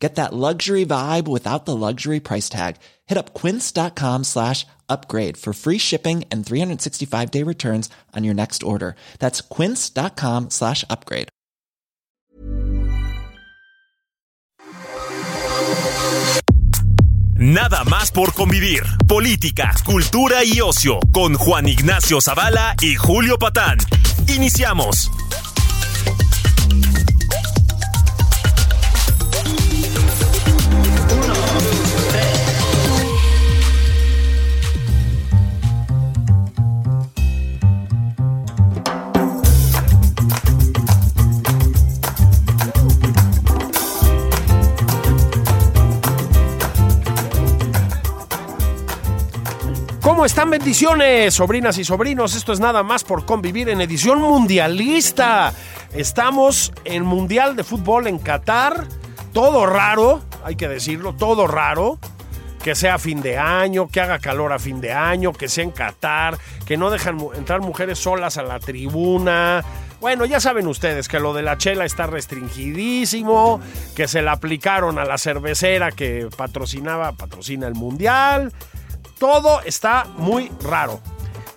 Get that luxury vibe without the luxury price tag. Hit up quince.com slash upgrade for free shipping and 365 day returns on your next order. That's quince.com slash upgrade. Nada más por convivir. Política, cultura y ocio con Juan Ignacio Zavala y Julio Patán. Iniciamos. ¿Cómo están bendiciones, sobrinas y sobrinos? Esto es nada más por convivir en edición mundialista. Estamos en Mundial de Fútbol en Qatar. Todo raro, hay que decirlo, todo raro. Que sea fin de año, que haga calor a fin de año, que sea en Qatar, que no dejan entrar mujeres solas a la tribuna. Bueno, ya saben ustedes que lo de la chela está restringidísimo, que se la aplicaron a la cervecera que patrocinaba, patrocina el Mundial. Todo está muy raro.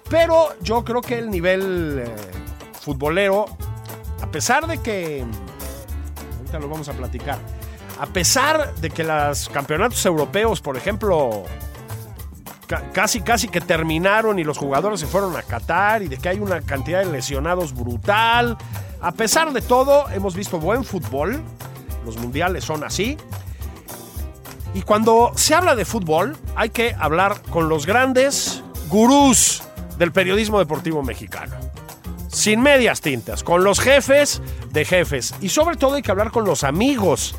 Pero yo creo que el nivel eh, futbolero, a pesar de que... Ahorita lo vamos a platicar. A pesar de que los campeonatos europeos, por ejemplo, ca- casi casi que terminaron y los jugadores se fueron a Qatar y de que hay una cantidad de lesionados brutal. A pesar de todo, hemos visto buen fútbol. Los mundiales son así. Y cuando se habla de fútbol, hay que hablar con los grandes gurús del periodismo deportivo mexicano. Sin medias tintas, con los jefes de jefes. Y sobre todo hay que hablar con los amigos.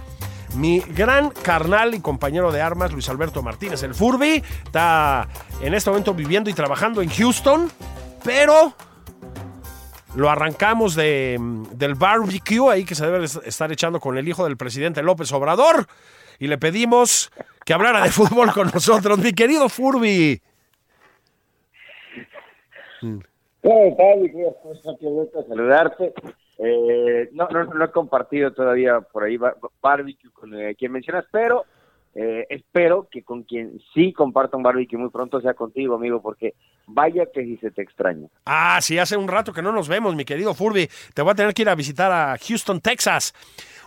Mi gran carnal y compañero de armas, Luis Alberto Martínez, el Furby, está en este momento viviendo y trabajando en Houston, pero lo arrancamos de, del barbecue ahí que se debe estar echando con el hijo del presidente López Obrador y le pedimos que hablara de fútbol con nosotros, mi querido Furby. ¿Cómo estás? Qué gusto saludarte. Eh, no, no, no he compartido todavía por ahí bar- barbecue con eh, quien mencionas, pero eh, espero que con quien sí comparta un barbecue muy pronto sea contigo, amigo, porque vaya que si se te extraña. Ah, sí, hace un rato que no nos vemos, mi querido Furby. Te voy a tener que ir a visitar a Houston, Texas.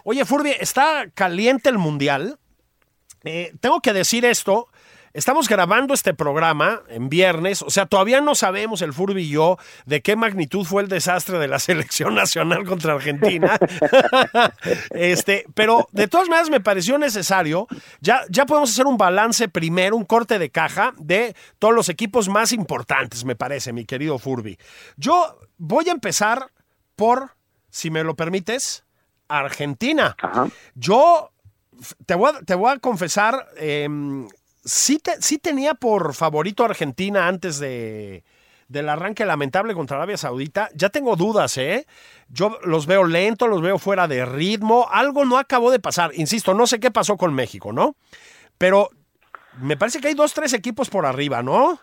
Oye, Furby, está caliente el mundial. Eh, tengo que decir esto. Estamos grabando este programa en viernes, o sea, todavía no sabemos el Furby y yo de qué magnitud fue el desastre de la selección nacional contra Argentina. este, pero de todas maneras me pareció necesario. Ya, ya podemos hacer un balance primero, un corte de caja de todos los equipos más importantes, me parece, mi querido Furby. Yo voy a empezar por, si me lo permites, Argentina. Ajá. Yo te voy a, te voy a confesar, em, sí, te- sí tenía por favorito a Argentina antes de, del arranque lamentable contra Arabia Saudita. Ya tengo dudas, ¿eh? Yo los veo lentos, los veo fuera de ritmo. Algo no acabó de pasar. Insisto, no sé qué pasó con México, ¿no? Pero me parece que hay dos, tres equipos por arriba, ¿no?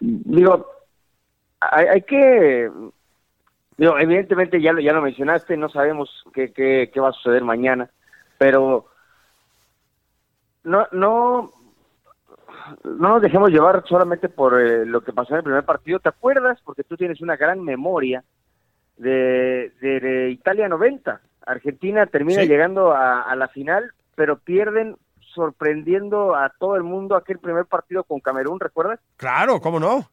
Digo, hay, hay que... Digo, evidentemente ya lo, ya lo mencionaste, no sabemos qué, qué, qué va a suceder mañana, pero no, no, no nos dejemos llevar solamente por eh, lo que pasó en el primer partido. ¿Te acuerdas? Porque tú tienes una gran memoria de, de, de Italia 90. Argentina termina Sí. llegando a, a la final, pero pierden sorprendiendo a todo el mundo aquel primer partido con Camerún, ¿recuerdas? Claro, ¿cómo no?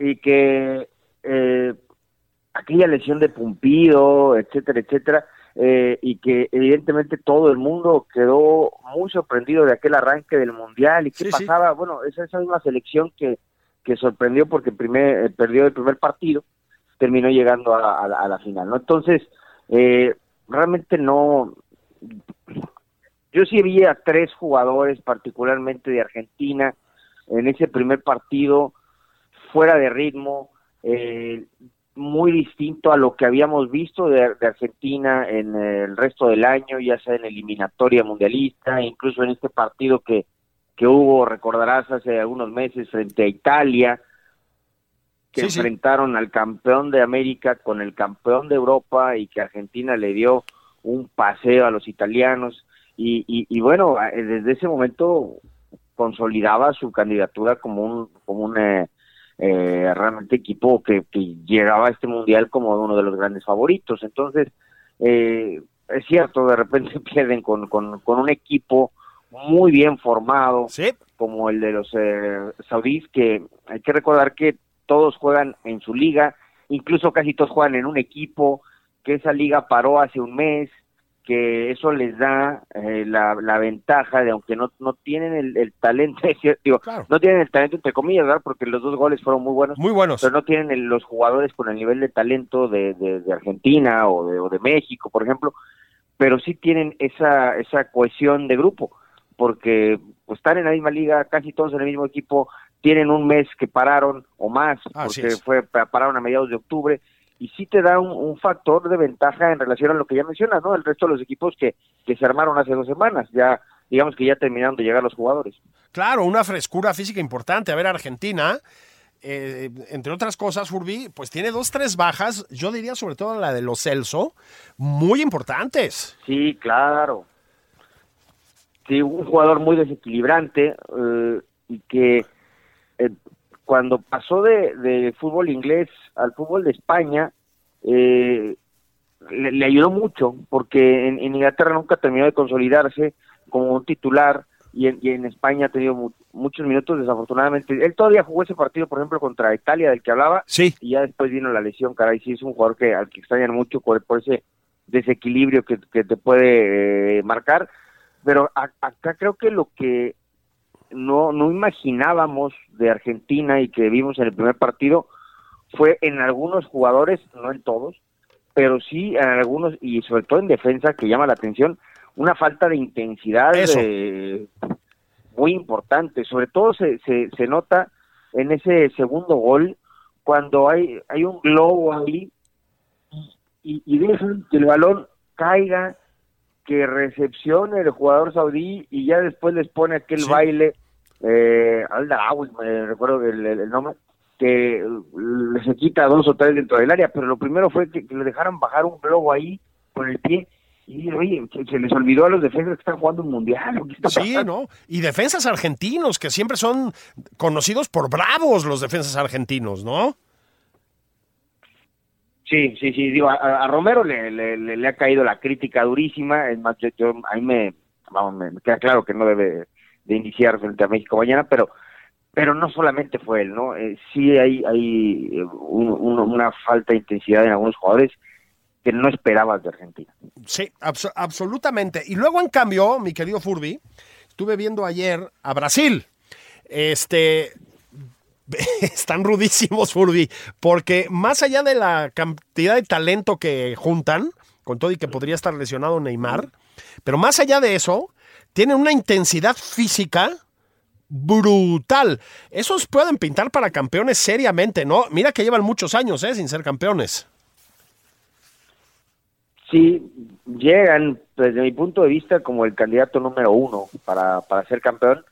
y que eh, aquella lesión de Pumpido, etcétera, etcétera, eh, y que evidentemente todo el mundo quedó muy sorprendido de aquel arranque del Mundial y qué Sí, sí. pasaba, bueno, esa, esa misma selección que, que sorprendió porque primer, eh, perdió el primer partido, terminó llegando a, a la final, ¿no? Entonces, eh, realmente no, yo sí vi a tres jugadores, particularmente de Argentina, en ese primer partido, fuera de ritmo, eh, muy distinto a lo que habíamos visto de, Argentina en el resto del año, ya sea en eliminatoria mundialista, incluso en este partido que, que hubo, recordarás, hace algunos meses frente a Italia, que enfrentaron al campeón de América con el campeón de Europa y que Argentina le dio un paseo a los italianos. Y, y, bueno, desde ese momento consolidaba su candidatura como un, como un eh, eh, realmente equipo que, llegaba a este mundial como uno de los grandes favoritos. Entonces, eh, es cierto, de repente pierden con, con, un equipo muy bien formado, como el de los eh, saudíes, que hay que recordar que todos juegan en su liga, incluso casi todos juegan en un equipo, que esa liga paró hace un mes, que eso les da eh, la, la, ventaja de aunque no, no tienen el, talento, digo, no tienen el talento entre comillas, ¿verdad? Porque los dos goles fueron muy buenos. Muy buenos. Pero no tienen los jugadores con el nivel de talento de, de, Argentina o de, o de México, por ejemplo, pero sí tienen esa, esa cohesión de grupo, porque pues, están en la misma liga, casi todos en el mismo equipo, tienen un mes que pararon o más, porque fue pararon a mediados de octubre, y sí te da un, factor de ventaja en relación a lo que ya mencionas, ¿no? El resto de los equipos que, que se armaron hace dos semanas, ya digamos que ya terminaron de llegar los jugadores. Claro, una frescura física importante. A ver, Argentina, eh, entre otras cosas, Furby, pues tiene dos, tres bajas, yo diría sobre todo la de los Celso, muy importantes. Sí, claro. Sí, un jugador muy desequilibrante eh, y que eh, cuando pasó de, fútbol inglés al fútbol de España, eh, le, ayudó mucho, porque en, Inglaterra nunca terminó de consolidarse como un titular y en, España ha tenido muchos minutos, desafortunadamente. Él todavía jugó ese partido, por ejemplo, contra Italia, del que hablaba, sí. y ya después vino la lesión, caray, sí es un jugador que al que extrañan mucho por, ese desequilibrio que, te puede eh, marcar, pero acá creo que lo que no, no imaginábamos de Argentina y que vimos en el primer partido fue en algunos jugadores, no en todos, pero sí en algunos y sobre todo en defensa que llama la atención una falta de intensidad eh, muy importante. Sobre todo se, se, se nota en ese segundo gol cuando hay, hay un globo ahí y, y dejan que el balón caiga que recepcione el jugador saudí y ya después les pone aquel baile eh, al me recuerdo el, el, nombre, que se quita dos o tres dentro del área, pero lo primero fue que, le dejaron bajar un globo ahí con el pie y oye, se, les olvidó a los defensas que están jugando un mundial. sí, ¿no? Y defensas argentinos, que siempre son conocidos por bravos los defensas argentinos, ¿no? Sí, sí, sí, digo, a, Romero le, le, ha caído la crítica durísima, es más, yo, a mí me, vamos, me, queda claro que no debe de iniciar frente a México mañana, pero pero no solamente fue él, ¿no? Eh, sí hay, hay eh, una falta de intensidad en algunos jugadores que no esperabas de Argentina. Sí, absolutamente. Y luego, en cambio, mi querido Furby, estuve viendo ayer a Brasil. Este, están rudísimos, Furby, porque más allá de la cantidad de talento que juntan, con todo y que podría estar lesionado Neymar, pero más allá de eso, tienen una intensidad física brutal. Esos pueden pintar para campeones seriamente, ¿no? Mira que llevan muchos años, ¿eh? Sin ser campeones. Sí, llegan, desde mi punto de vista, como el candidato número uno para, para ser campeón.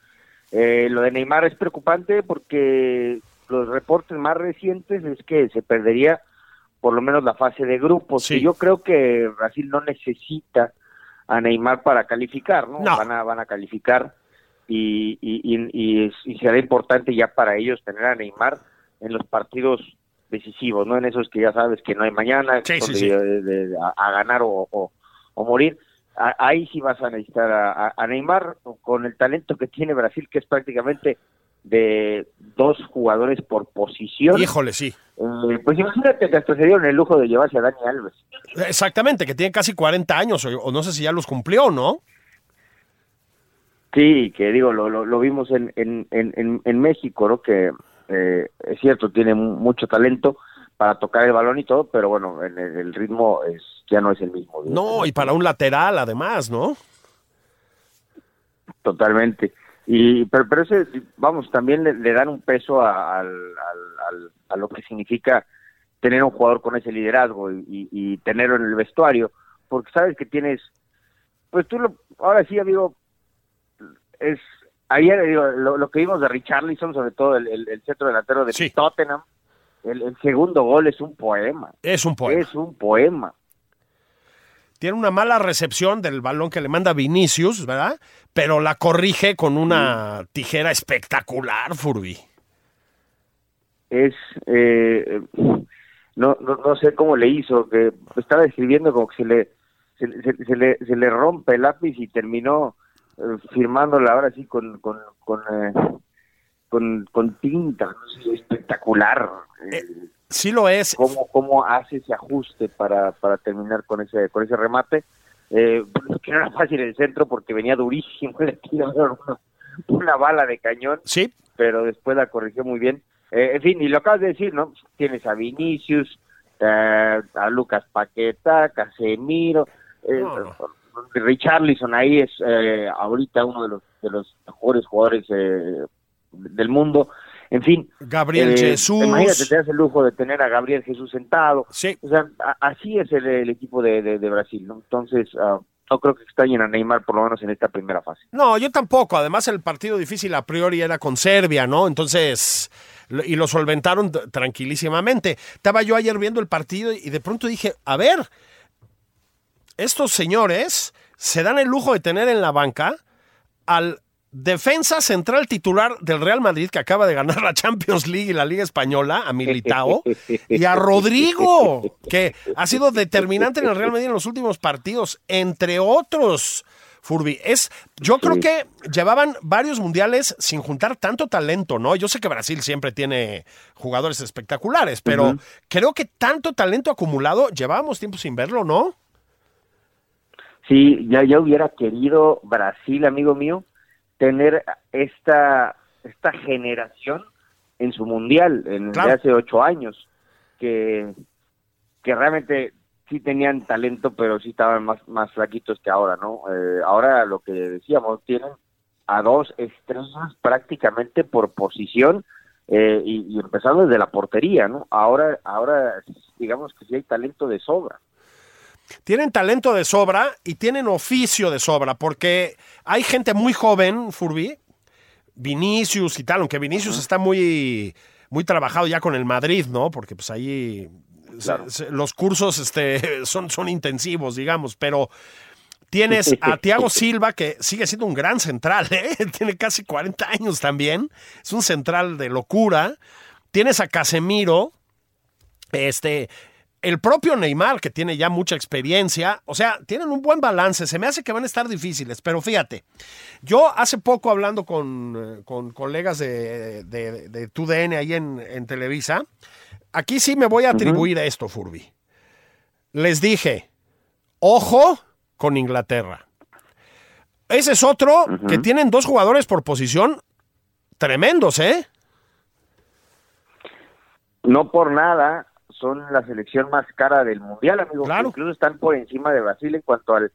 Eh, lo de Neymar es preocupante porque los reportes más recientes es que se perdería por lo menos la fase de grupos. Y yo creo que Brasil no necesita a Neymar para calificar, ¿no? Van, a, van a calificar y, y, y, será importante ya para ellos tener a Neymar en los partidos decisivos, ¿no? En esos que ya sabes que no hay mañana, a, ganar o, o, morir. Ahí sí vas a necesitar a, a, Neymar con el talento que tiene Brasil, que es prácticamente de dos jugadores por posición. Híjole, sí. Eh, pues imagínate que hasta se dieron el lujo de llevarse a Dani Alves. Exactamente, que tiene casi 40 años, o, no sé si ya los cumplió, ¿no? Sí, que digo, lo, lo, vimos en, en, en, en, México, ¿no? Que eh, es cierto, tiene mucho talento para tocar el balón y todo, pero bueno, el, el ritmo es, ya no es el mismo. No, y para un lateral además, ¿no? Totalmente. Y, pero, pero ese, vamos, también le, dan un peso al, al, a lo que significa tener un jugador con ese liderazgo y, y, tenerlo en el vestuario, porque sabes que tienes, pues tú lo, ahora sí, amigo, es ayer digo, lo, que vimos de Richarlison, sobre todo el, el, centro delantero de Tottenham, el, el, segundo gol es un poema. Es un poema. Es un poema. Tiene una mala recepción del balón que le manda Vinicius, ¿verdad? Pero la corrige con una tijera espectacular, Furby. Es, eh, no, no, no, sé cómo le hizo, que estaba escribiendo como que se le, se, le, se le rompe el lápiz y terminó eh, firmándola ahora sí con, con, con, eh, con, tinta, espectacular. Sí lo es. ¿Cómo, cómo hace ese ajuste para, para terminar con ese, con ese remate? Eh, que no era fácil el centro porque venía durísimo, le tiraron una, bala de cañón, sí. pero después la corrigió muy bien. Eh, en fin, y lo acabas de decir, ¿no? Tienes a Vinicius, eh, a Lucas Paqueta, Casemiro, eh, Richarlison ahí es eh, ahorita uno de los, de los mejores jugadores del mundo. En fin. Gabriel eh, Jesús. Imagínate, te das el lujo de tener a Gabriel Jesús sentado. Sí. O sea, así es el, equipo de, Brasil, ¿no? Entonces, uh, no creo que extrañen a Neymar por lo menos en esta primera fase. No, yo tampoco. Además, el partido difícil a priori era con Serbia, ¿no? Entonces, y lo solventaron tranquilísimamente. Estaba yo ayer viendo el partido y de pronto dije, a ver, estos señores se dan el lujo de tener en la banca al defensa central titular del Real Madrid que acaba de ganar la Champions League y la Liga Española, a Militao, y a Rodrigo, que ha sido determinante en el Real Madrid en los últimos partidos, entre otros. Furby, es, yo creo que llevaban varios mundiales sin juntar tanto talento, ¿no? Yo sé que Brasil siempre tiene jugadores espectaculares, pero creo que tanto talento acumulado llevábamos tiempo sin verlo, ¿no? Sí, ya, ya hubiera querido Brasil, amigo mío, tener esta, esta generación en su mundial, en de hace ocho años, que, que realmente sí tenían talento, pero sí estaban más, más flaquitos que ahora, ¿no? Eh, ahora lo que decíamos, tienen a dos estrellas prácticamente por posición eh, y, y, empezando desde la portería, ¿no? Ahora, ahora digamos que sí hay talento de sobra. Tienen talento de sobra y tienen oficio de sobra, porque hay gente muy joven, Furby, Vinicius y tal, aunque Vinicius está muy, muy trabajado ya con el Madrid, ¿no? Porque pues ahí los cursos este, son, son intensivos, digamos, pero tienes a Thiago Silva, que sigue siendo un gran central, ¿eh? tiene casi 40 años también, es un central de locura. Tienes a Casemiro, este, el propio Neymar, que tiene ya mucha experiencia, o sea, tienen un buen balance. Se me hace que van a estar difíciles, pero fíjate, yo hace poco hablando con, eh, colegas de, de, TUDN ahí en, Televisa, aquí sí me voy a atribuir a esto, Furby. Les dije, ojo con Inglaterra. Ese es otro que tienen dos jugadores por posición tremendos, ¿eh? No por nada, son la selección más cara del mundial, amigo. Claro. Incluso están por encima de Brasil en cuanto al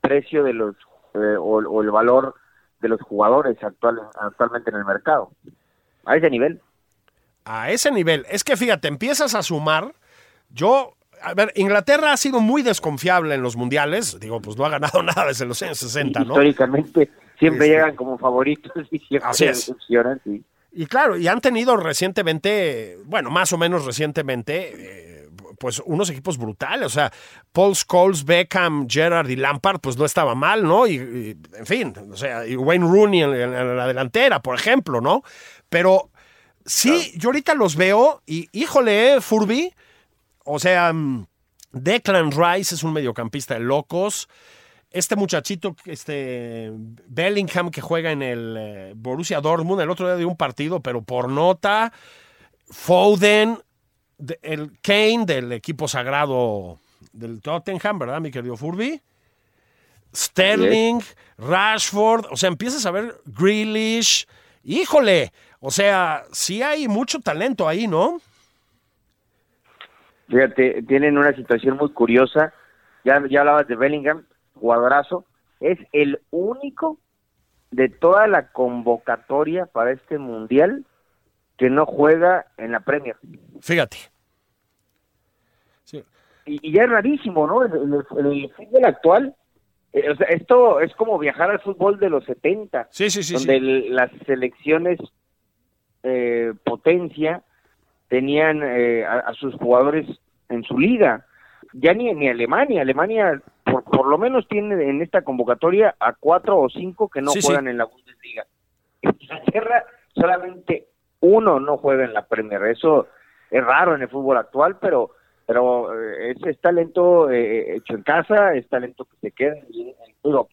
precio de los eh, o, el valor de los jugadores actual, actualmente en el mercado. A ese nivel. A ese nivel. Es que fíjate, empiezas a sumar. Yo, a ver, Inglaterra ha sido muy desconfiable en los mundiales. Digo, pues no ha ganado nada desde los años 60, ¿no? Históricamente siempre este, llegan como favoritos y siempre Así es. sí. Y claro, y han tenido recientemente, bueno, más o menos recientemente, eh, pues unos equipos brutales. O sea, Paul Scholes, Beckham, Gerard y Lampard, pues no estaba mal, ¿no? Y, en fin, o sea, y Wayne Rooney en, la delantera, por ejemplo, ¿no? Pero sí, yo ahorita los veo y, híjole, eh, Furby, o sea, mm, Declan Rice es un mediocampista de locos este muchachito, este Bellingham que juega en el eh, Borussia Dortmund, el otro día de un partido, pero por nota, Foden, el Kane del equipo sagrado del Tottenham, ¿verdad, mi querido Furby? Sterling, Rashford, o sea, empiezas a ver Grealish, híjole, o sea, sí hay mucho talento ahí, ¿no? Fíjate, tienen una situación muy curiosa, ya, ya hablabas de Bellingham, jugadorazo, es el único de toda la convocatoria para este mundial que no juega en la Premier. Fíjate. Y, y ya es rarísimo, ¿no? El, en el fútbol actual, eh, o sea, esto es como viajar al fútbol de los 70, Sí, sí, sí. donde sí. el- las selecciones eh, potencia tenían eh, a, a sus jugadores en su liga. Ya ni, ni Alemania, Alemania por, lo menos tiene en esta convocatoria a cuatro o cinco que no Sí, sí. juegan en la Bundesliga. Inglaterra solamente uno no juega en la Premier. Eso es raro en el fútbol actual, pero pero eh, es, es talento eh, hecho en casa, es talento que se queda. no,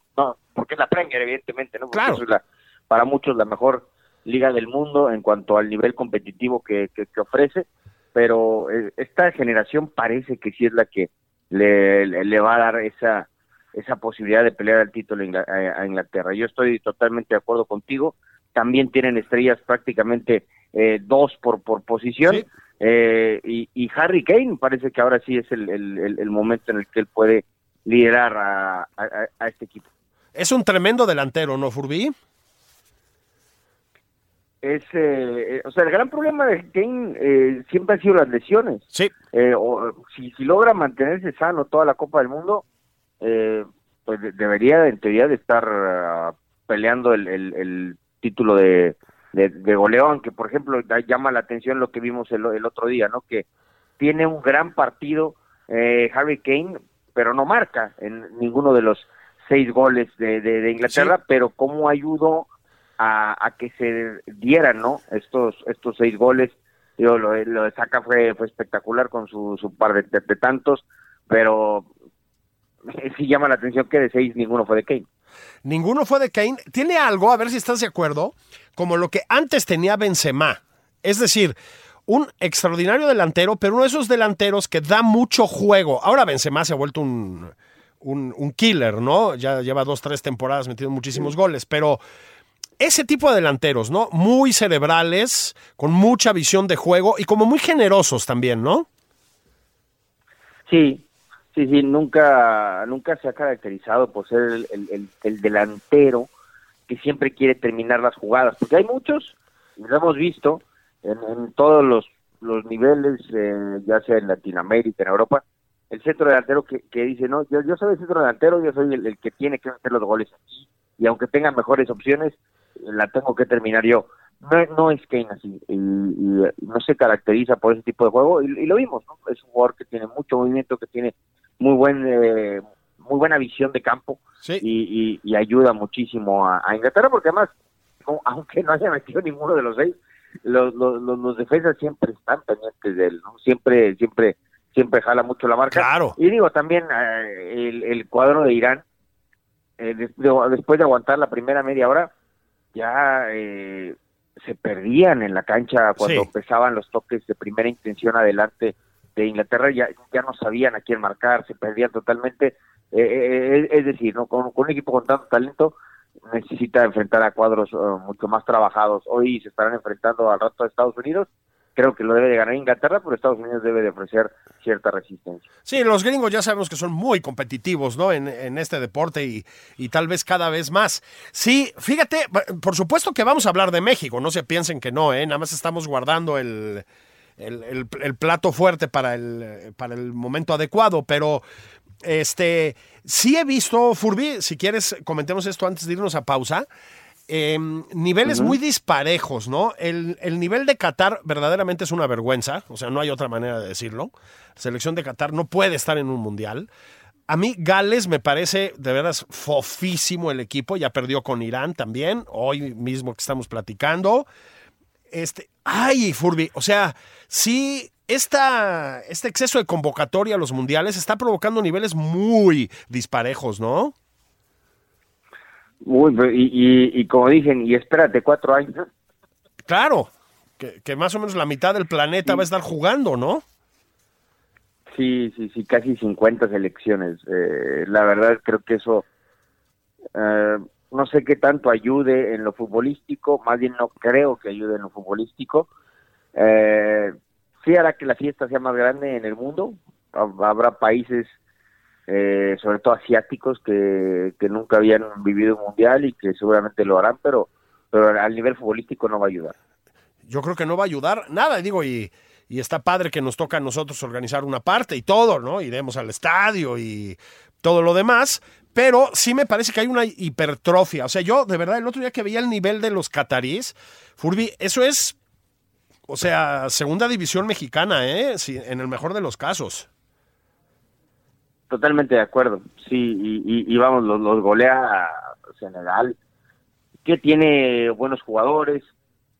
porque es la Premier, evidentemente, ¿no? Porque Claro. eso es la, para muchos la mejor liga del mundo en cuanto al nivel competitivo que, que, que ofrece, pero eh, esta generación parece que sí es la que le, le, va a dar esa esa posibilidad de pelear el título a Ingla- a a Inglaterra. Yo estoy totalmente de acuerdo contigo. También tienen estrellas prácticamente eh, dos por, por posición. Sí. Eh, y, y Harry Kane parece que ahora sí es el, el- el- momento en el que él puede liderar a, a- a este equipo. Es un tremendo delantero, ¿no, Furby? Es, eh, eh, o sea, el gran problema de Kane eh, siempre han sido las lesiones. Sí. Eh, o, si, si logra mantenerse sano toda la Copa del Mundo, eh, pues de- debería en teoría de estar ah, peleando el, el- el título de, de, de goleo, aunque por ejemplo da- llama la atención lo que vimos el, el otro día, ¿no? Que tiene un gran partido eh, Harry Kane, pero no marca en ninguno de los seis goles de, de- de Inglaterra, Sí. pero cómo ayudó a, a que se dieran, ¿no? Estos estos seis goles. Digo, lo, de- lo de Saka fue, fue espectacular con su, su par de, de- de tantos, pero sí llama la atención que de seis ninguno fue de Kane. Ninguno fue de Kane. Tiene algo, a ver si estás de acuerdo, como lo que antes tenía Benzema. Es decir, un extraordinario delantero, pero uno de esos delanteros que da mucho juego. Ahora Benzema se ha vuelto un, un, un killer, ¿no? Ya lleva dos, tres temporadas metiendo muchísimos goles, pero ese tipo de delanteros, ¿no? Muy cerebrales, con mucha visión de juego y como muy generosos también, ¿no? Sí, sí, sí, nunca, nunca se ha caracterizado por ser el, el- el- el delantero que siempre quiere terminar las jugadas, porque hay muchos, y lo hemos visto en, todos los, niveles, eh, ya sea en Latinoamérica, en Europa, el centro delantero que, dice, no, yo, yo soy el centro delantero, yo soy el, el que tiene que hacer los goles aquí, y aunque tenga mejores opciones, la tengo que terminar yo. No, no es Kane así, y, y no se caracteriza por ese tipo de juego, y, y lo vimos, ¿no? Es un jugador que tiene mucho movimiento, que tiene muy buen eh, muy buena visión de campo Sí. y, ayuda muchísimo a, a Inglaterra, porque además, aunque no haya metido ninguno de los seis, los, los, los, los defensas siempre están pendientes de él, ¿no? Siempre, siempre, siempre jala mucho la marca. Claro. Y digo, también eh, el, el cuadro de Irán, eh, des- de- después de aguantar la primera media hora, ya eh, se perdían en la cancha cuando Sí. empezaban los toques de primera intención adelante de Inglaterra, ya, ya no sabían a quién marcar, se perdían totalmente. Eh, eh, eh, es decir, ¿no? con, con un equipo con tanto talento necesita enfrentar a cuadros eh, mucho más trabajados. Hoy se estarán enfrentando al rato de Estados Unidos. Creo que lo debe de ganar Inglaterra, pero Estados Unidos debe de ofrecer cierta resistencia. Sí, los gringos ya sabemos que son muy competitivos, ¿no? En, en este deporte y, tal vez cada vez más. Sí, fíjate, por supuesto que vamos a hablar de México, no se piensen que no, ¿eh? Nada más estamos guardando el plato fuerte para el, para el momento adecuado, pero este, sí he visto, Furby, si quieres, comentemos esto antes de irnos a pausa. Eh, niveles muy disparejos, ¿no? El, el nivel de Qatar verdaderamente es una vergüenza, o sea, no hay otra manera de decirlo. La selección de Qatar no puede estar en un mundial. A mí Gales me parece de veras fofísimo el equipo, ya perdió con Irán también, hoy mismo que estamos platicando. Este, ay, Furby, o sea, sí, esta, este exceso de convocatoria a los mundiales está provocando niveles muy disparejos, ¿no? Uy, y, y, y como dicen, y espérate cuatro años. Claro, que, que más o menos la mitad del planeta va a estar jugando, ¿no? Sí, sí, sí, casi 50 selecciones. Eh, la verdad creo que eso eh, no sé qué tanto ayude en lo futbolístico, más bien no creo que ayude en lo futbolístico. Eh, sí hará que la fiesta sea más grande en el mundo. Hab- Habrá países, eh, sobre todo asiáticos, que, que nunca habían vivido un mundial y que seguramente lo harán, pero, pero al nivel futbolístico no va a ayudar. yo creo que no va a ayudar nada, digo, y, y está padre que nos toca a nosotros organizar una parte y todo, ¿no? Iremos al estadio y todo lo demás, pero sí me parece que hay una hipertrofia. O sea, yo de verdad el otro día que veía el nivel de los cataríes, Furby, eso es, o sea, segunda división mexicana, ¿eh? Sí, en el mejor de los casos. Totalmente de acuerdo, sí, y, y, y vamos, los, los golea Senegal, que tiene buenos jugadores,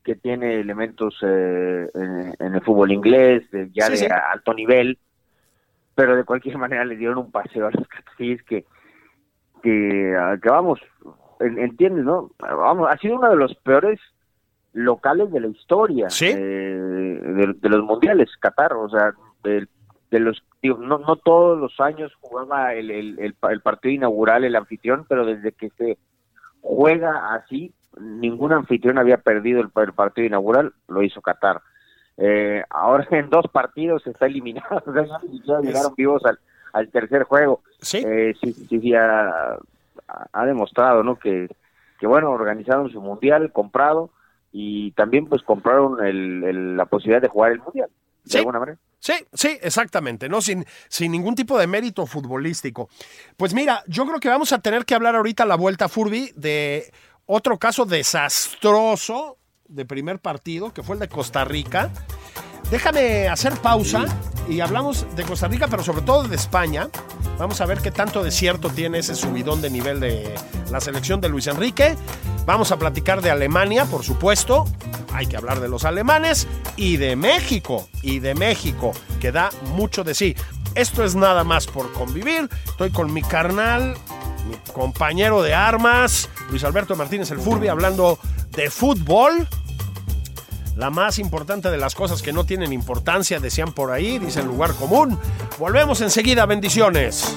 que tiene elementos eh, en, en, el fútbol inglés, de, ya Sí, de sí. alto nivel, pero de cualquier manera le dieron un paseo a los cataríes que, que, que vamos, en- entiendes, ¿no? Vamos, ha sido uno de los peores locales de la historia Sí. eh, de, de los mundiales, Qatar, o sea, de, de los, digo, no, no todos los años jugaba el, el, el, pa- el partido inaugural el anfitrión, pero desde que se juega así, ningún anfitrión había perdido el, partido inaugural, lo hizo Qatar. Eh, ahora en dos partidos está eliminado, o sea, ya llegaron vivos al, al tercer juego. Sí. Eh, sí, sí, sí, ha, ha demostrado, ¿no? Que, que, bueno, organizaron su mundial, comprado, y también, pues, compraron el- la posibilidad de jugar el mundial, de Sí. alguna manera. Sí, sí, exactamente, ¿no? Sin, sin ningún tipo de mérito futbolístico. Pues mira, yo creo que vamos a tener que hablar ahorita la vuelta, Furby, de otro caso desastroso de primer partido, que fue el de Costa Rica. Déjame hacer pausa y hablamos de Costa Rica, pero sobre todo de España. Vamos a ver qué tanto desierto tiene ese subidón de nivel de la selección de Luis Enrique. Vamos a platicar de Alemania, por supuesto. Hay que hablar de los alemanes y de México. Y de México, que da mucho de sí. Esto es nada más por convivir. Estoy con mi carnal, mi compañero de armas, Luis Alberto Martínez el Furby, hablando de fútbol. La más importante de las cosas que no tienen importancia, decían por ahí, dice el lugar común. Volvemos enseguida, bendiciones.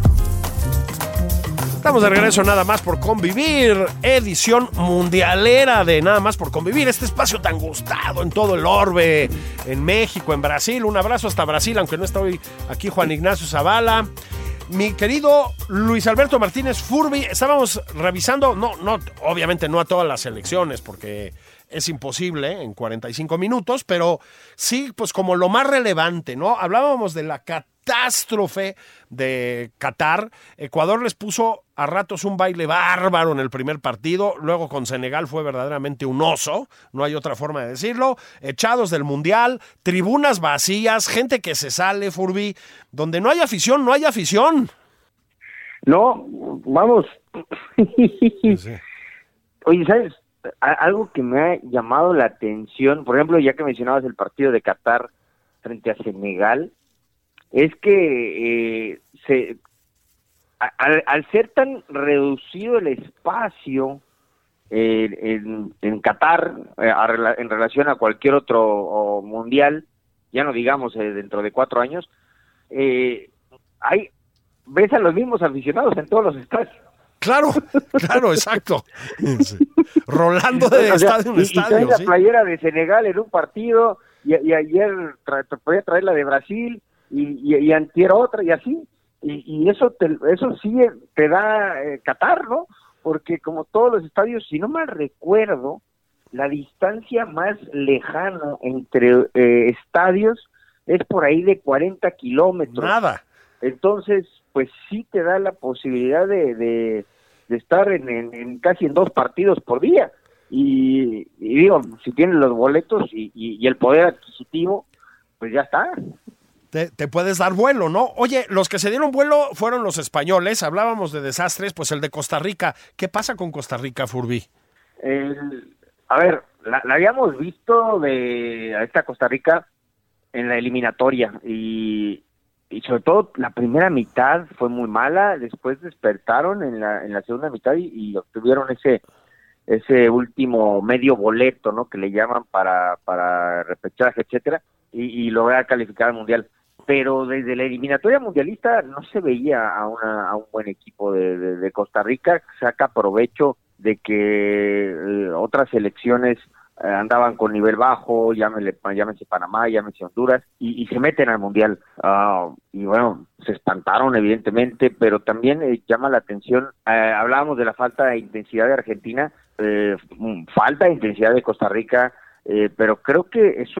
Estamos de regreso nada más por convivir, edición mundialera de nada más por convivir, este espacio tan gustado en todo el orbe, en México, en Brasil. Un abrazo hasta Brasil, aunque no está hoy aquí Juan Ignacio Zavala. Mi querido Luis Alberto Martínez Furby, estábamos revisando, no, no, obviamente no a todas las elecciones, porque es imposible en 45 minutos, pero sí, pues como lo más relevante, ¿no? Hablábamos de la catástrofe de Qatar. Ecuador les puso a ratos un baile bárbaro en el primer partido, luego con Senegal fue verdaderamente un oso, no hay otra forma de decirlo, echados del Mundial, tribunas vacías, gente que se sale, Furby, donde no hay afición, no hay afición. No, vamos. Oye, ¿sabes? Algo que me ha llamado la atención, por ejemplo, ya que mencionabas el partido de Qatar frente a Senegal, es que eh, se, al, al ser tan reducido el espacio eh, en, en Qatar eh, a en relación a cualquier otro o, mundial, ya no digamos eh, dentro de cuatro años, eh, hay ves a los mismos aficionados en todos los estadios. Claro, claro, exacto. Sí. Rolando de O sea, estadio en y- y estadio. trae la sí. playera de Senegal en un partido y, y ayer tra- podía traer la de Brasil y, y, y antier otra y así y, y eso te, eso sí te da eh, Qatar, ¿no? Porque como todos los estadios, si no mal recuerdo, la distancia más lejana entre eh, estadios es por ahí de 40 kilómetros. Nada. Entonces, pues sí te da la posibilidad de, de, de estar en, en- en casi en dos partidos por día. Y, y digo, si tienes los boletos y, y- y el poder adquisitivo, pues ya está. Te, puedes dar vuelo, ¿no? Oye, los que se dieron vuelo fueron los españoles. Hablábamos de desastres, pues el de Costa Rica. ¿Qué pasa con Costa Rica, Furby? A ver, la, habíamos visto de a esta Costa Rica en la eliminatoria y, y sobre todo la primera mitad fue muy mala, después despertaron en la, en la segunda mitad y, y obtuvieron ese ese último medio boleto, ¿no? Que le llaman para para repechaje, etcétera, y, y lograr calificar al mundial. Pero desde la eliminatoria mundialista no se veía a, una, un buen equipo de, Costa Rica, saca provecho de que eh, otras selecciones eh, andaban con nivel bajo, llámele, llámese Panamá, llámese Honduras, y, se meten al Mundial. Ah, y bueno, se espantaron evidentemente, pero también eh, llama la atención, hablábamos de la falta de intensidad de Argentina, mm, falta de intensidad de Costa Rica, eh, pero creo que eso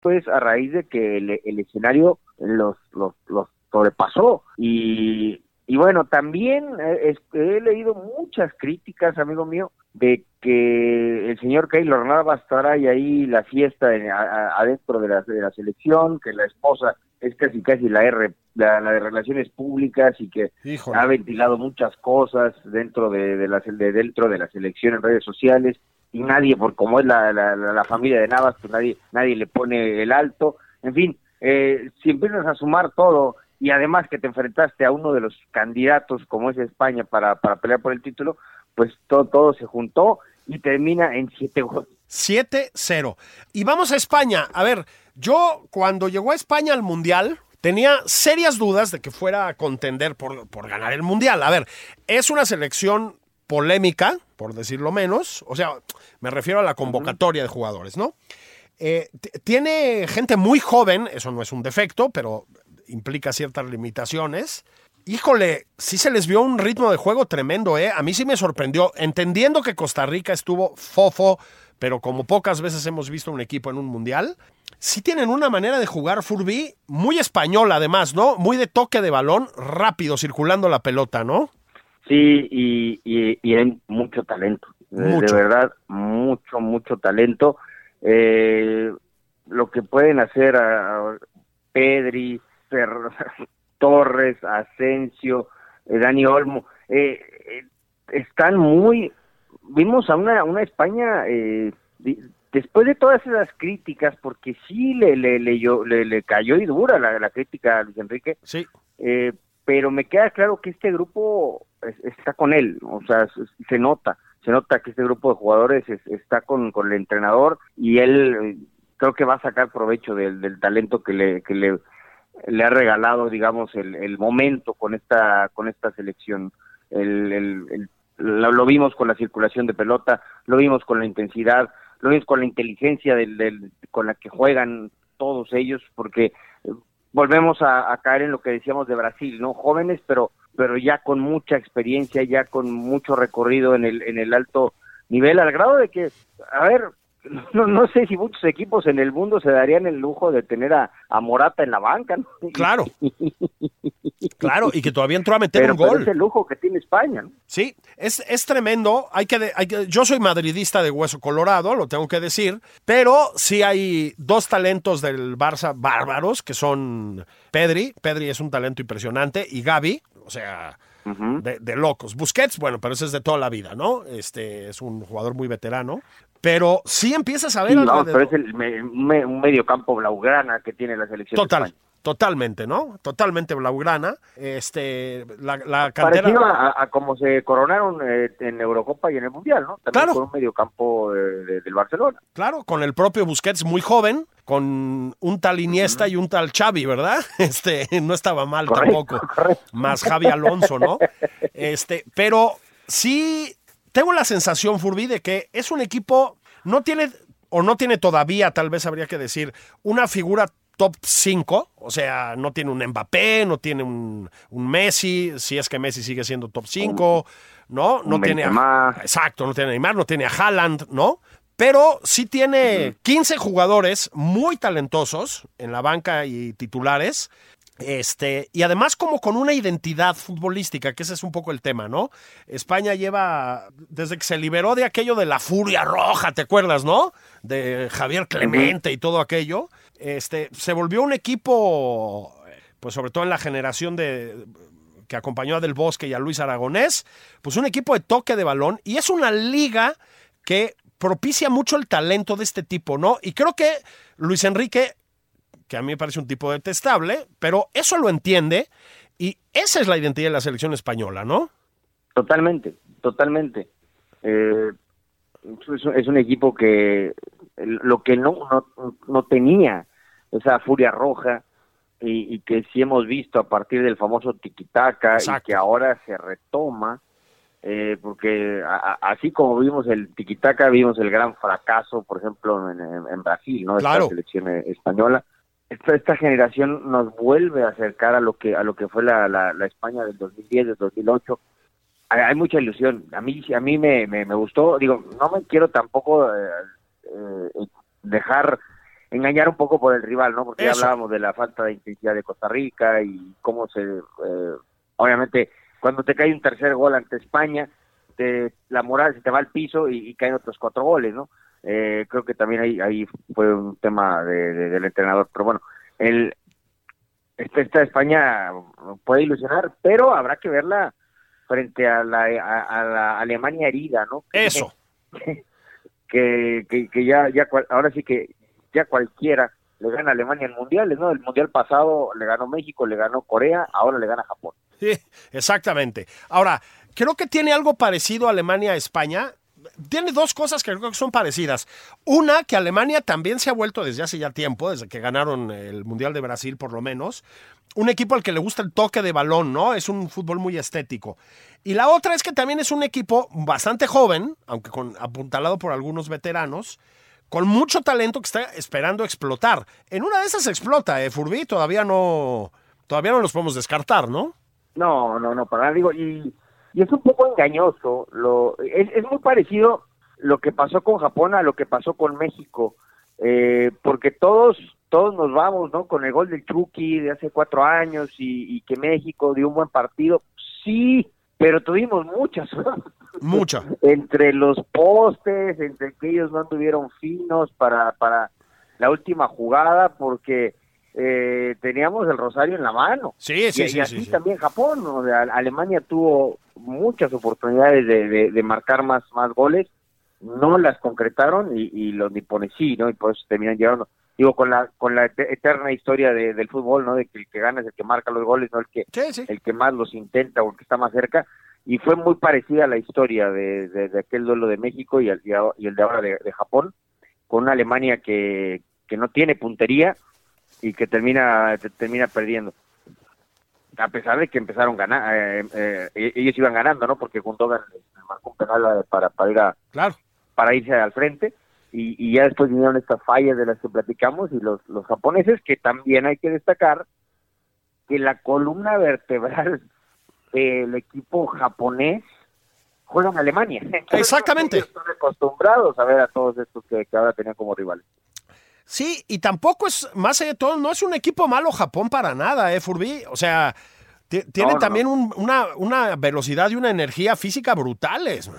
pues a raíz de que el, el escenario los, los, los sobrepasó y, y bueno también eh, es- he leído muchas críticas amigo mío de que el señor Keylor Navas trae ahí la fiesta en- a- a- adentro de la, de la selección que la esposa es casi casi la R la, la de relaciones públicas y que Híjole. ha ventilado muchas cosas dentro de, de la, de dentro de la selección en redes sociales y nadie, por como es la, la, familia de Navas, pues nadie, nadie le pone el alto. En fin, eh, si empiezas a sumar todo y además que te enfrentaste a uno de los candidatos como es España para, para pelear por el título, pues todo, todo se juntó y termina en siete goles. 7-0. Y vamos a España. A ver, yo cuando llegó a España al Mundial tenía serias dudas de que fuera a contender por, por ganar el Mundial. A ver, es una selección polémica, por decirlo menos. O sea, me refiero a la convocatoria de jugadores, ¿no? Eh, tiene gente muy joven, eso no es un defecto, pero implica ciertas limitaciones. Híjole, sí se les vio un ritmo de juego tremendo, ¿eh? A mí sí me sorprendió, entendiendo que Costa Rica estuvo fofo, pero como pocas veces hemos visto un equipo en un mundial, sí tienen una manera de jugar Furby muy española además, ¿no? Muy de toque de balón, rápido, circulando la pelota, ¿no? Sí, y, y, y hay mucho talento, de- Mucho. de verdad, mucho, mucho talento. Eh, lo que pueden hacer a, a Pedri, Fer- Torres, Asensio, eh, Dani Olmo, eh, eh, están muy... Vimos a una, una España, eh, di- después de todas esas críticas, porque sí le, le, le, yo- le- le cayó y dura la, la crítica a Luis Enrique, Sí, eh, pero me queda claro que este grupo es- está con él, o sea, se, nota, se nota que este grupo de jugadores es- está con, con el entrenador y él eh, creo que va a sacar provecho del, talento que le, que le, ha regalado, digamos, el, el momento con esta, con esta selección. El, el- lo, lo vimos con la circulación de pelota, lo vimos con la intensidad, lo vimos con la inteligencia del, del- con la que juegan todos ellos, porque volvemos a, a caer en lo que decíamos de Brasil, ¿no? Jóvenes, pero pero ya con mucha experiencia, ya con mucho recorrido en el en el alto nivel, al grado de que, a ver, no, no sé si muchos equipos en el mundo se darían el lujo de tener a, a Morata en la banca, ¿no? claro. Claro, y que todavía entró a meter pero, un pero gol. es el lujo que tiene España, ¿no? Sí, es, es tremendo. Hay que, hay que- yo soy madridista de hueso colorado, lo tengo que decir, pero sí hay dos talentos del Barça bárbaros que son Pedri, Pedri es un talento impresionante, y Gaby, o sea, de, de locos. Busquets, bueno, pero ese es de toda la vida, ¿no? Este es un jugador muy veterano, pero sí empiezas a ver Sí, vamos, pero es el me- un me- un medio campo blaugrana que tiene la selección. Total, España. totalmente, ¿no? Totalmente blaugrana. Este, la, la cantera. Parecido a, a como se coronaron eh, en Eurocopa y en el Mundial, ¿no? También Claro. con un medio campo eh, de- del Barcelona. Claro, con el propio Busquets muy joven, con un tal Iniesta y un tal Xavi, ¿verdad? Este, no estaba mal Correcto, tampoco. correcto. Más Javi Alonso, ¿no? Este, pero sí tengo la sensación, Furby, de que es un equipo, no tiene, o no tiene todavía, tal vez habría que decir, una figura top 5, o sea, no tiene un Mbappé, no tiene un, un Messi, si es que Messi sigue siendo top 5, ¿no? No Un tiene a-. Exacto, no tiene a Neymar, no tiene a Haaland, ¿no? pero sí tiene 15 jugadores muy talentosos en la banca y titulares. Este, y además como con una identidad futbolística, que ese es un poco el tema, ¿no? España lleva, desde que se liberó de aquello de la furia roja, ¿te acuerdas, no? De Javier Clemente y todo aquello, este, se volvió un equipo, pues sobre todo en la generación de que acompañó a Del Bosque y a Luis Aragonés, pues un equipo de toque de balón y es una liga que propicia mucho el talento de este tipo, ¿no? Y creo que Luis Enrique que a mí me parece un tipo detestable, pero eso lo entiende y esa es la identidad de la selección española, ¿no? Totalmente, totalmente. Eh, es, un equipo que lo que no, no, no tenía, esa furia roja, y, que sí hemos visto a partir del famoso tiquitaca y que ahora se retoma, eh, porque así como vimos el tiquitaca, vimos el gran fracaso, por ejemplo, en, Brasil, ¿no? Claro. Esta selección española esta, esta generación nos vuelve a acercar a lo que a lo que fue la, la, España del 2010, del 2008. Hay, mucha ilusión. A mí a mí me, me, gustó. Digo, no me quiero tampoco eh, eh, dejar engañar un poco por el rival, ¿no? Porque ya hablábamos de la falta de intensidad de Costa Rica y cómo se, eh, obviamente, cuando te cae un tercer gol ante España, te, la moral se te va al piso y, y caen otros cuatro goles, ¿no? Eh, creo que también ahí, ahí fue un tema de, del entrenador, pero bueno, el, esta, esta España puede ilusionar, pero habrá que verla frente a la, a, la Alemania herida, ¿no? Eso. Que, que, que ya, ya, ahora sí que ya cualquiera le gana a Alemania en mundiales, ¿no? El mundial pasado le ganó México, le ganó Corea, ahora le gana Japón. Sí, exactamente. Ahora, creo que tiene algo parecido Alemania a España tiene dos cosas que creo que son parecidas. Una, que Alemania también se ha vuelto desde hace ya tiempo, desde que ganaron el Mundial de Brasil por lo menos, un equipo al que le gusta el toque de balón, ¿no? Es un fútbol muy estético. Y la otra es que también es un equipo bastante joven, aunque con, apuntalado por algunos veteranos, con mucho talento que está esperando explotar. En una de esas explota, ¿eh, Furby? Todavía no, todavía no los podemos descartar, ¿no? No, no, no, para nada. Digo, y y es un poco engañoso. Lo, es, es muy parecido lo que pasó con Japón a lo que pasó con México, eh, porque todos todos nos vamos, ¿no? Con el gol del Chucky de hace cuatro años y, que México dio un buen partido. Sí, pero tuvimos muchas. Muchas. entre los postes, entre que ellos no tuvieron finos para, para la última jugada, porque eh, teníamos el rosario en la mano. Sí, sí, sí. Y así también Japón, o sea, Alemania tuvo muchas oportunidades de, marcar más, más goles, no las concretaron y, los nipones sí, ¿no? Y pues terminan llevando, digo, con la con la eterna historia del fútbol, ¿no? De que el que gana es el que marca los goles, no el que el que más los intenta o el que está más cerca. Y fue muy parecida la historia de, de, aquel duelo de México y el, y el de ahora de, Japón, con una Alemania que, que no tiene puntería y que termina termina perdiendo a pesar de que empezaron ganar, eh, eh, e-, ellos iban ganando, ¿no? Porque Gundogan marcó un penal para, para ir a, claro. para irse al frente y, y, ya después vinieron estas fallas de las que platicamos y los, los japoneses que también hay que destacar que la columna vertebral del equipo japonés juega en Alemania. Exactamente. Están acostumbrados a ver a todos estos que, que ahora tenían como rivales. Sí, y tampoco es, más allá de todo, no es un equipo malo Japón para nada, ¿eh, Furby? O sea, tiene también una, una velocidad y una energía física brutales.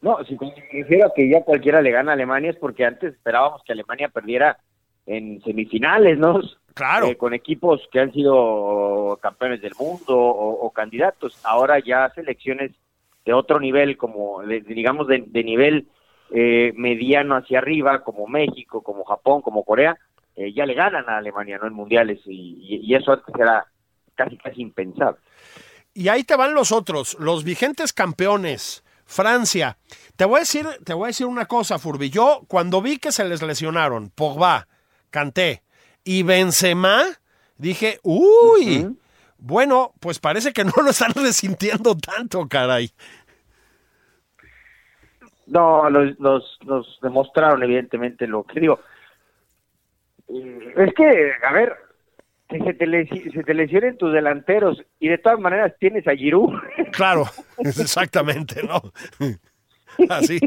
No, si me refiero a que ya cualquiera le gana a Alemania es porque antes esperábamos que Alemania perdiera en semifinales, ¿no? Claro. Eh, con equipos que han sido campeones del mundo o, candidatos. Ahora ya selecciones de otro nivel, como digamos de, de nivel eh, mediano hacia arriba, como México, como Japón, como Corea, eh, ya le ganan a Alemania ¿no? en mundiales y, eso antes era casi casi impensable. Y ahí te van los otros, los vigentes campeones. Francia. Te voy a decir, te voy a decir una cosa, Furby. Yo cuando vi que se les lesionaron Pogba, Canté y Benzema, dije, uy, bueno, pues parece que no lo están resintiendo tanto, caray. No, los, los, demostraron evidentemente lo que digo. Es que, a ver, que se te, se te lesionen tus delanteros y de todas maneras tienes a Giroud. Claro, exactamente, ¿no? Así,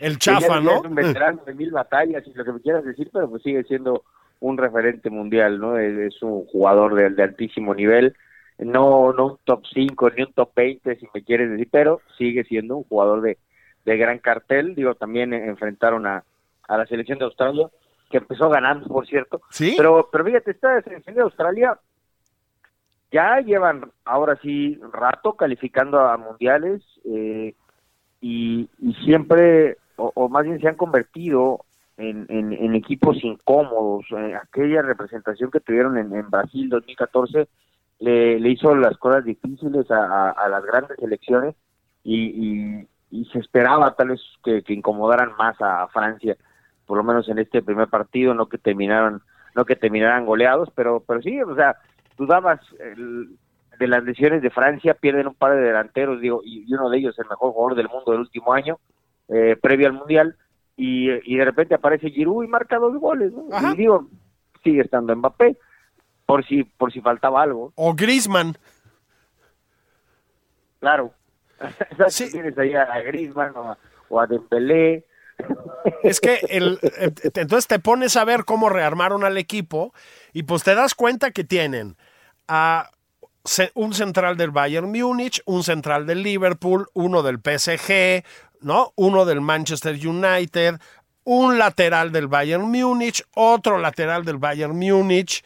el chafa, ¿no? Es un veterano de mil batallas y lo que me quieras decir, pero pues sigue siendo un referente mundial, ¿no? Es, es un jugador de, de altísimo nivel, no no un top 5 ni un top 20 si me quieres decir, pero sigue siendo un jugador de, de gran cartel. Digo, también eh, enfrentaron a, a la selección de Australia, que empezó ganando, por cierto. Sí. Pero, pero fíjate, esta selección de Australia ya llevan ahora sí rato calificando a mundiales eh, y, y siempre, o, o más bien se han convertido en, en- en equipos incómodos. Eh, aquella representación que tuvieron en, en Brasil 2014 le, le hizo las cosas difíciles a, a- a las grandes selecciones y, y- y se esperaba tal vez que, que incomodaran más a, a Francia, por lo menos en este primer partido, no que terminaran no que terminaran goleados, pero pero sí, o sea, dudabas el- de las lesiones de Francia, pierden un par de delanteros, digo, y, y uno de ellos el mejor jugador del mundo del último año, eh, previo al Mundial, y, y de repente aparece Giroud y marca dos goles. Y digo, sigue estando Mbappé, por si por si faltaba algo, O Griezmann. claro. Sí. Tienes ahí a, Griezmann o a, o a Dembélé, Es que el, eh, entonces te pones a ver cómo rearmaron al equipo y pues te das cuenta que tienen a un central del Bayern Múnich, un central del Liverpool, uno del PSG, ¿no? Uno del Manchester United, un lateral del Bayern Múnich, otro lateral del Bayern Múnich,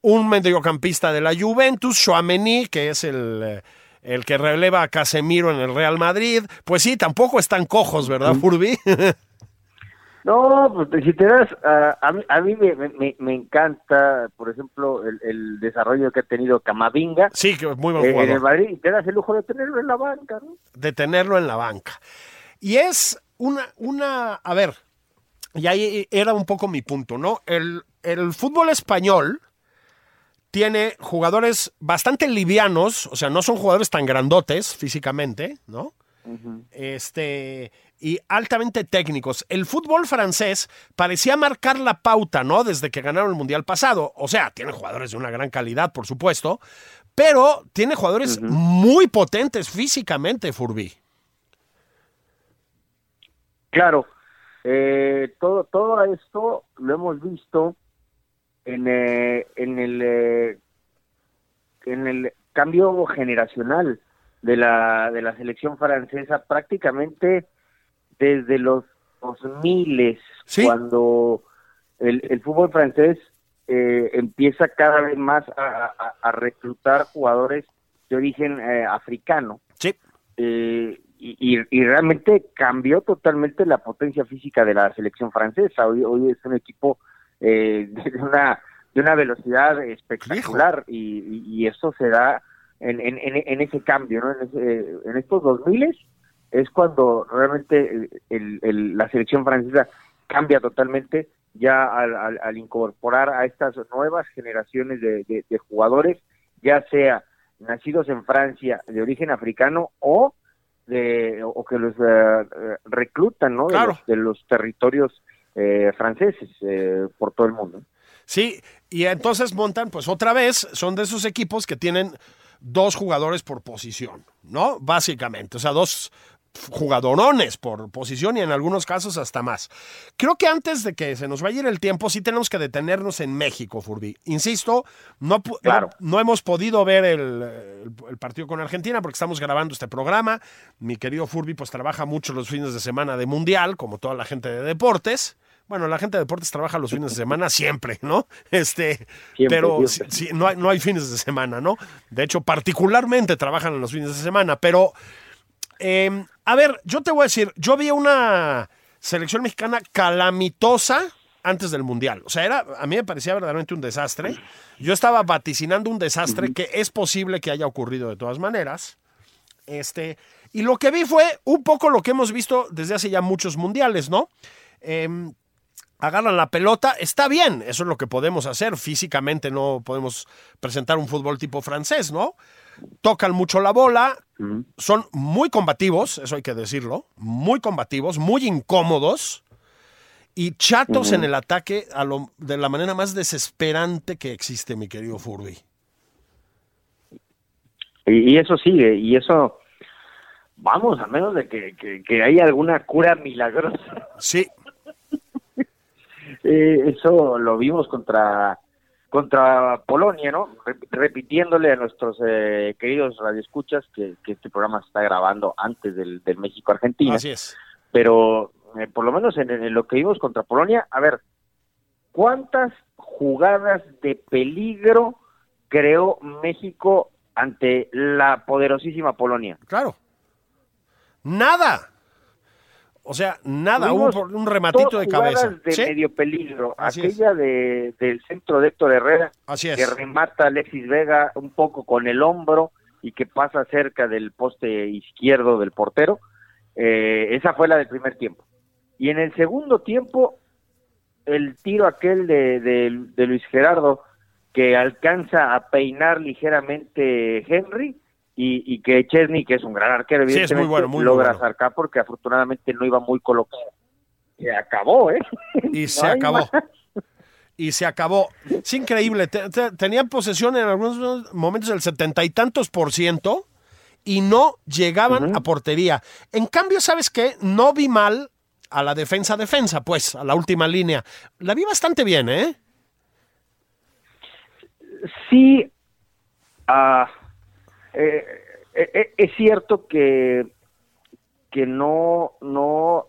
un mediocampista de la Juventus, Chouameni, que es el, eh, el que releva a Casemiro en el Real Madrid. Pues sí, tampoco están cojos, ¿verdad, Furby? No, pues si te das, ah, a mí, a mí me, me, me encanta, por ejemplo, el, el desarrollo que ha tenido Camavinga sí, que es muy buen eh, en el Madrid y te das el lujo de tenerlo en la banca, ¿no? de tenerlo en la banca. Y es una, una, a ver, y ahí era un poco mi punto, ¿no? El, el fútbol español tiene jugadores bastante livianos, o sea, no son jugadores tan grandotes físicamente, ¿no? Este, y altamente técnicos. El fútbol francés parecía marcar la pauta, ¿no? Desde que ganaron el Mundial pasado. O sea, tiene jugadores de una gran calidad, por supuesto, pero tiene jugadores muy potentes físicamente, Furby. Claro, eh, todo, todo esto lo hemos visto en, eh, en el eh, en el cambio generacional de la de la selección francesa prácticamente desde los 2000 Sí. cuando el, el fútbol francés eh, empieza cada vez más a, a- a reclutar jugadores de origen eh, africano Sí. eh, y, y- y realmente cambió totalmente la potencia física de la selección francesa. Hoy, hoy es un equipo eh, de una de una velocidad espectacular y, y, y eso se da en, en, en- en ese cambio, ¿no? En, ese- en estos 2000 es cuando realmente el- el- la selección francesa cambia totalmente ya al, al- al incorporar a estas nuevas generaciones de, de- de jugadores, ya sea nacidos en Francia de origen africano o de o que los eh, eh, reclutan ¿no? Claro. de, los, de los territorios eh, franceses eh, por todo el mundo. Sí, y entonces montan, pues otra vez, son de esos equipos que tienen dos jugadores por posición, ¿no? Básicamente, o sea, dos jugadorones por posición y en algunos casos hasta más. Creo que antes de que se nos vaya a ir el tiempo, sí tenemos que detenernos en México, Furby. Insisto, no, Claro. no, no hemos podido ver el, el- el partido con Argentina porque estamos grabando este programa. Mi querido Furby pues trabaja mucho los fines de semana de Mundial, como toda la gente de deportes. Bueno, la gente de deportes trabaja los fines de semana siempre, ¿no? Este, Siempre, pero siempre. sí, sí, no, hay, no hay fines de semana, ¿no? De hecho, particularmente trabajan en los fines de semana, pero eh, a ver, yo te voy a decir, yo vi una selección mexicana calamitosa antes del Mundial. O sea, era, a mí me parecía verdaderamente un desastre. Yo estaba vaticinando un desastre que es posible que haya ocurrido de todas maneras. Este, y lo que vi fue un poco lo que hemos visto desde hace ya muchos mundiales, ¿no? Em, agarran la pelota, está bien, eso es lo que podemos hacer. Físicamente no podemos presentar un fútbol tipo francés, ¿no? Tocan mucho la bola, son muy combativos, eso hay que decirlo, muy combativos, muy incómodos y chatos en el ataque a lo- de la manera más desesperante que existe, mi querido Furby. Y, y eso sigue, y eso, vamos, a menos de que, que, que haya alguna cura milagrosa. Sí, Eh, eso lo vimos contra contra Polonia, ¿no? Re- repitiéndole a nuestros eh, queridos radioescuchas que, que este programa se está grabando antes del, del México-Argentina. así es. pero eh, por lo menos en, en lo que vimos contra Polonia, a ver, ¿cuántas jugadas de peligro creó México ante la poderosísima Polonia? Claro. Nada. O sea, nada, un, Tuvimos un rematito de cabeza. de Sí, medio peligro. Así. Aquella de, del centro de Héctor Herrera, Así que remata a Alexis Vega un poco con el hombro y que pasa cerca del poste izquierdo del portero. Eh, esa fue la del primer tiempo. Y en el segundo tiempo, el tiro aquel de, de- de Luis Gerardo que alcanza a peinar ligeramente Henry y, y que Chesney, que es un gran arquero, Sí, es muy evidentemente, bueno, muy, logra bueno. sacar porque afortunadamente no iba muy colocado. Se acabó, ¿eh? Y No se acabó. más. Y se acabó. Es increíble. Te- te- tenían posesión en algunos momentos del setenta y tantos por ciento y no llegaban a portería. En cambio, ¿sabes qué? No vi mal a la defensa-defensa, pues, a la última línea. La vi bastante bien, ¿eh? Sí, ah, eh, eh, eh, es cierto que que no no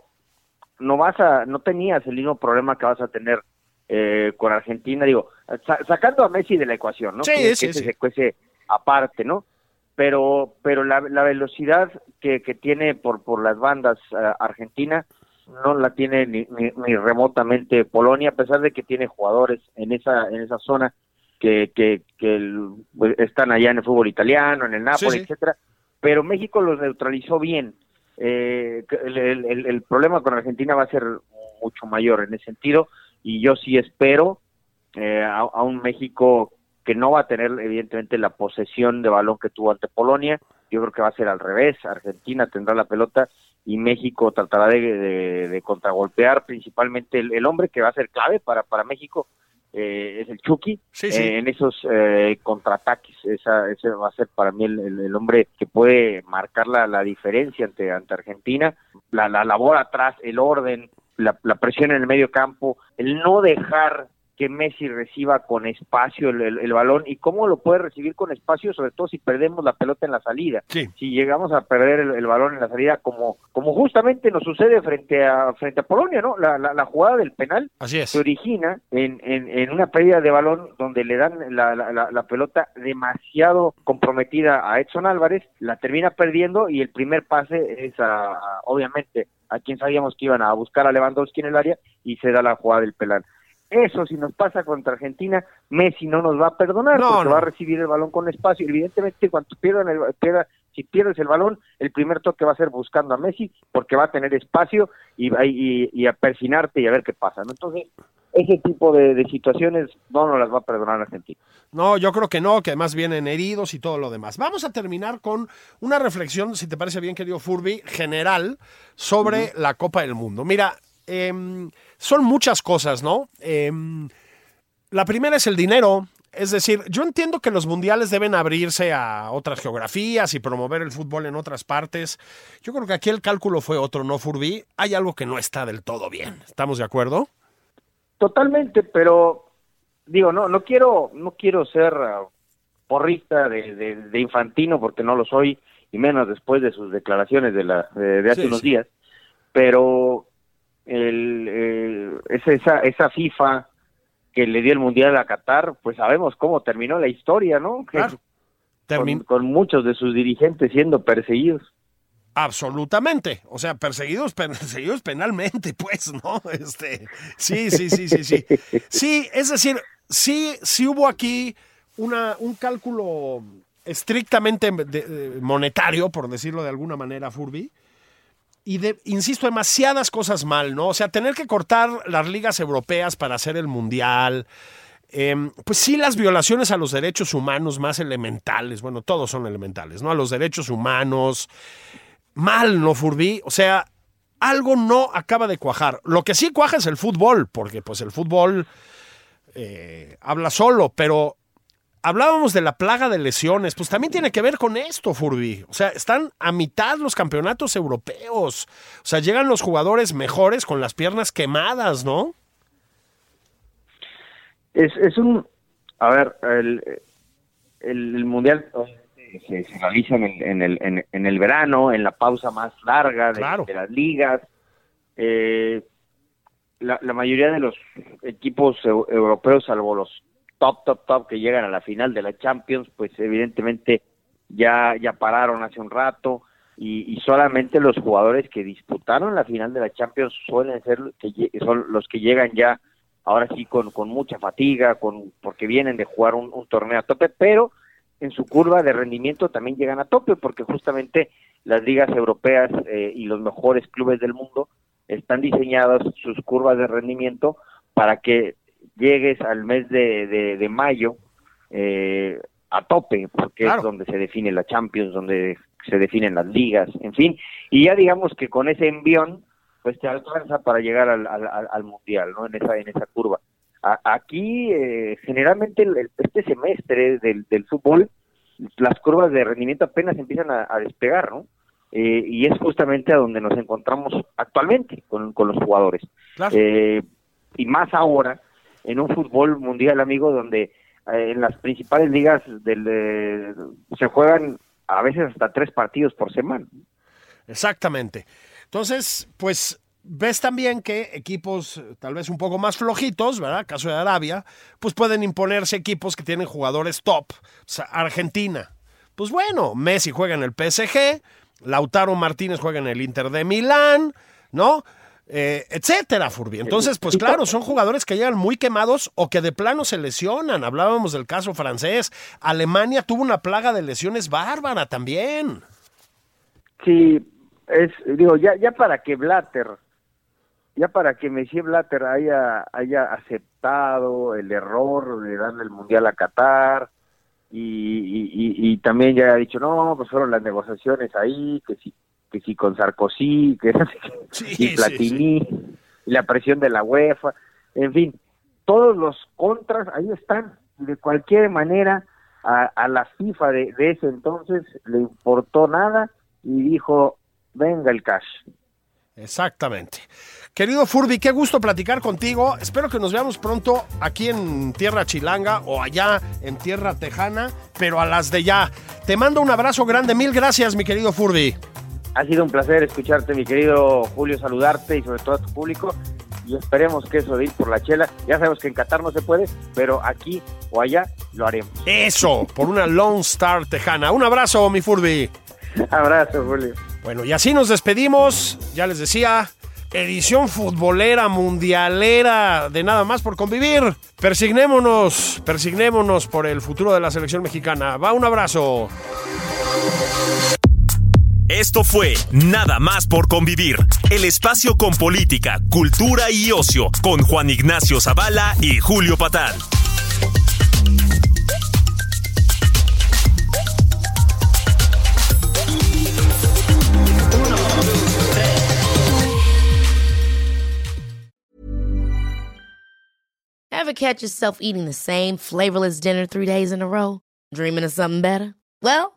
no vas a no tenías el mismo problema que vas a tener eh, con Argentina digo sa- sacando a Messi de la ecuación no Sí, que, sí, que ese sí. se cuece aparte no pero pero la, la velocidad que, que tiene por por las bandas ah, Argentina no la tiene ni, ni, ni remotamente Polonia a pesar de que tiene jugadores en esa en esa zona que, que, que el- pues, están allá en el fútbol italiano, en el Napoli, sí. etcétera, pero México los neutralizó bien. Eh, el- el- el problema con Argentina va a ser mucho mayor en ese sentido, y yo sí espero eh, a, a un México que no va a tener evidentemente la posesión de balón que tuvo ante Polonia, yo creo que va a ser al revés, Argentina tendrá la pelota y México tratará de, de- de contragolpear principalmente el, el hombre que va a ser clave para, para México, eh, es el Chucky, Sí, sí. eh, en esos eh, contraataques. Esa, ese va a ser para mí el, el- el hombre que puede marcar la, la diferencia ante, ante Argentina. La, la labor atrás, el orden, la, la presión en el medio campo, el no dejar que Messi reciba con espacio el, el- el balón y cómo lo puede recibir con espacio, sobre todo si perdemos la pelota en la salida. Sí. Si llegamos a perder el, el balón en la salida, como, como justamente nos sucede frente a, frente a Polonia, ¿no? La, la, la jugada del penal Así es. se origina en, en, en una pérdida de balón donde le dan la, la, la- la pelota demasiado comprometida a Edson Álvarez, la termina perdiendo y el primer pase es a, a- obviamente a quien sabíamos que iban a buscar a Lewandowski en el área y se da la jugada del penal. Eso si nos pasa contra Argentina, Messi no nos va a perdonar No, porque no. va a recibir el balón con espacio. Evidentemente cuando pierdan el, pierda- si pierdes el balón, el primer toque va a ser buscando a Messi porque va a tener espacio y, va- y, y a persinarte y a ver qué pasa. ¿no? Entonces, ese tipo de, de situaciones no nos las va a perdonar Argentina. No, yo creo que no, que además vienen heridos y todo lo demás. Vamos a terminar con una reflexión, si te parece bien, querido Furby, general sobre la Copa del Mundo. Mira, em, son muchas cosas, ¿no? Em, la primera es el dinero. Es decir, yo entiendo que los mundiales deben abrirse a otras geografías y promover el fútbol en otras partes. Yo creo que aquí el cálculo fue otro, ¿no, Furby? Hay algo que no está del todo bien. ¿Estamos de acuerdo? Totalmente, pero digo, no no quiero no quiero ser ah, porrista de, de, de Infantino porque no lo soy y menos después de sus declaraciones de la de, de hace Sí, unos sí. días, pero el, el- es esa esa FIFA que le dio el mundial a Qatar, pues sabemos cómo terminó la historia, ¿no? Claro. Termin- con, con muchos de sus dirigentes siendo perseguidos. Absolutamente. O sea, perseguidos, perseguidos penalmente, pues, ¿no? Este, sí, sí, sí, sí, sí. Sí, es decir, sí, sí hubo aquí una, un cálculo estrictamente de- de- monetario, por decirlo de alguna manera, Furby. Y insisto, demasiadas cosas mal, ¿no? O sea, tener que cortar las ligas europeas para hacer el mundial. Em, pues sí, las violaciones a los derechos humanos más elementales, bueno, todos son elementales, ¿no? A los derechos humanos, mal, ¿no, Furby? O sea, algo no acaba de cuajar. Lo que sí cuaja es el fútbol, porque pues el fútbol eh, habla solo, pero hablábamos de la plaga de lesiones, pues también tiene que ver con esto, Furby. O sea, están a mitad los campeonatos europeos. O sea, llegan los jugadores mejores con las piernas quemadas, ¿no? Es, es un, a ver, el, el, mundial se, se realiza en el, en, el, en, el verano, en la pausa más larga de, de las ligas. Eh, la, la, mayoría de los equipos europeos, salvo los top, top, top que llegan a la final de la Champions, pues evidentemente ya, ya pararon hace un rato y, solamente los jugadores que disputaron la final de la Champions suelen ser que son los que llegan ya ahora sí con, con mucha fatiga, con porque vienen de jugar un, un torneo a tope, pero en su curva de rendimiento también llegan a tope porque justamente las ligas europeas eh, y los mejores clubes del mundo están diseñadas sus curvas de rendimiento para que llegues al mes de, de, mayo eh, a tope, porque es donde se define la Champions, donde se definen las ligas, en fin, y ya digamos que con ese envión, pues te alcanza para llegar al, al, al Mundial, ¿no? En esa, en esa curva. aquí, eh, generalmente, este semestre del, del fútbol, las curvas de rendimiento apenas empiezan a, despegar, ¿no? Eh, y es justamente a donde nos encontramos actualmente con, con los jugadores. Eh, y más ahora en un fútbol mundial, amigo, donde eh, en las principales ligas del, eh, se juegan a veces hasta tres partidos por semana. Exactamente. Entonces, pues ves también que equipos tal vez un poco más flojitos, ¿verdad? Caso de Arabia, pues pueden imponerse equipos que tienen jugadores top. O sea, Argentina. Pues bueno, Messi juega en el PSG, Lautaro Martínez juega en el Inter de Milán, ¿no? Eh, etcétera, Furby. Entonces, pues claro, son jugadores que llegan muy quemados o que de plano se lesionan. Hablábamos del caso francés. Alemania tuvo una plaga de lesiones bárbara también. Sí, es, digo, ya, ya para que Blatter, ya para que Messi Blatter haya, haya aceptado el error de darle el mundial a Qatar y, y, también ya ha dicho, no, pues fueron las negociaciones ahí, que si que si con Sarkozy, que y Platini, y la presión de la UEFA, en fin, todos los contras ahí están. De cualquier manera, a, la FIFA de, ese entonces le importó nada y dijo, venga el cash. Exactamente. Querido Furby, qué gusto platicar contigo. Espero que nos veamos pronto aquí en Tierra Chilanga o allá en Tierra Tejana, pero a las de ya. Te mando un abrazo grande. Mil gracias, mi querido Furby. Ha sido un placer escucharte, mi querido Julio, saludarte y sobre todo a tu público. Y esperemos que eso de ir por la chela, ya sabemos que en Qatar no se puede, pero aquí o allá lo haremos. Eso, por una Lone Star Tejana. Un abrazo, mi Furby. abrazo, Julio. Bueno, y así nos despedimos. Ya les decía, edición futbolera, mundialera, de nada más por convivir. Persignémonos, persignémonos por el futuro de la selección mexicana. Va, un abrazo. Esto fue Nada más por convivir, el espacio con política, cultura y ocio, con Juan Ignacio Zavala y Julio Patán. Ever catch yourself eating the same flavorless dinner three days in a row? Dreaming of something better? Well,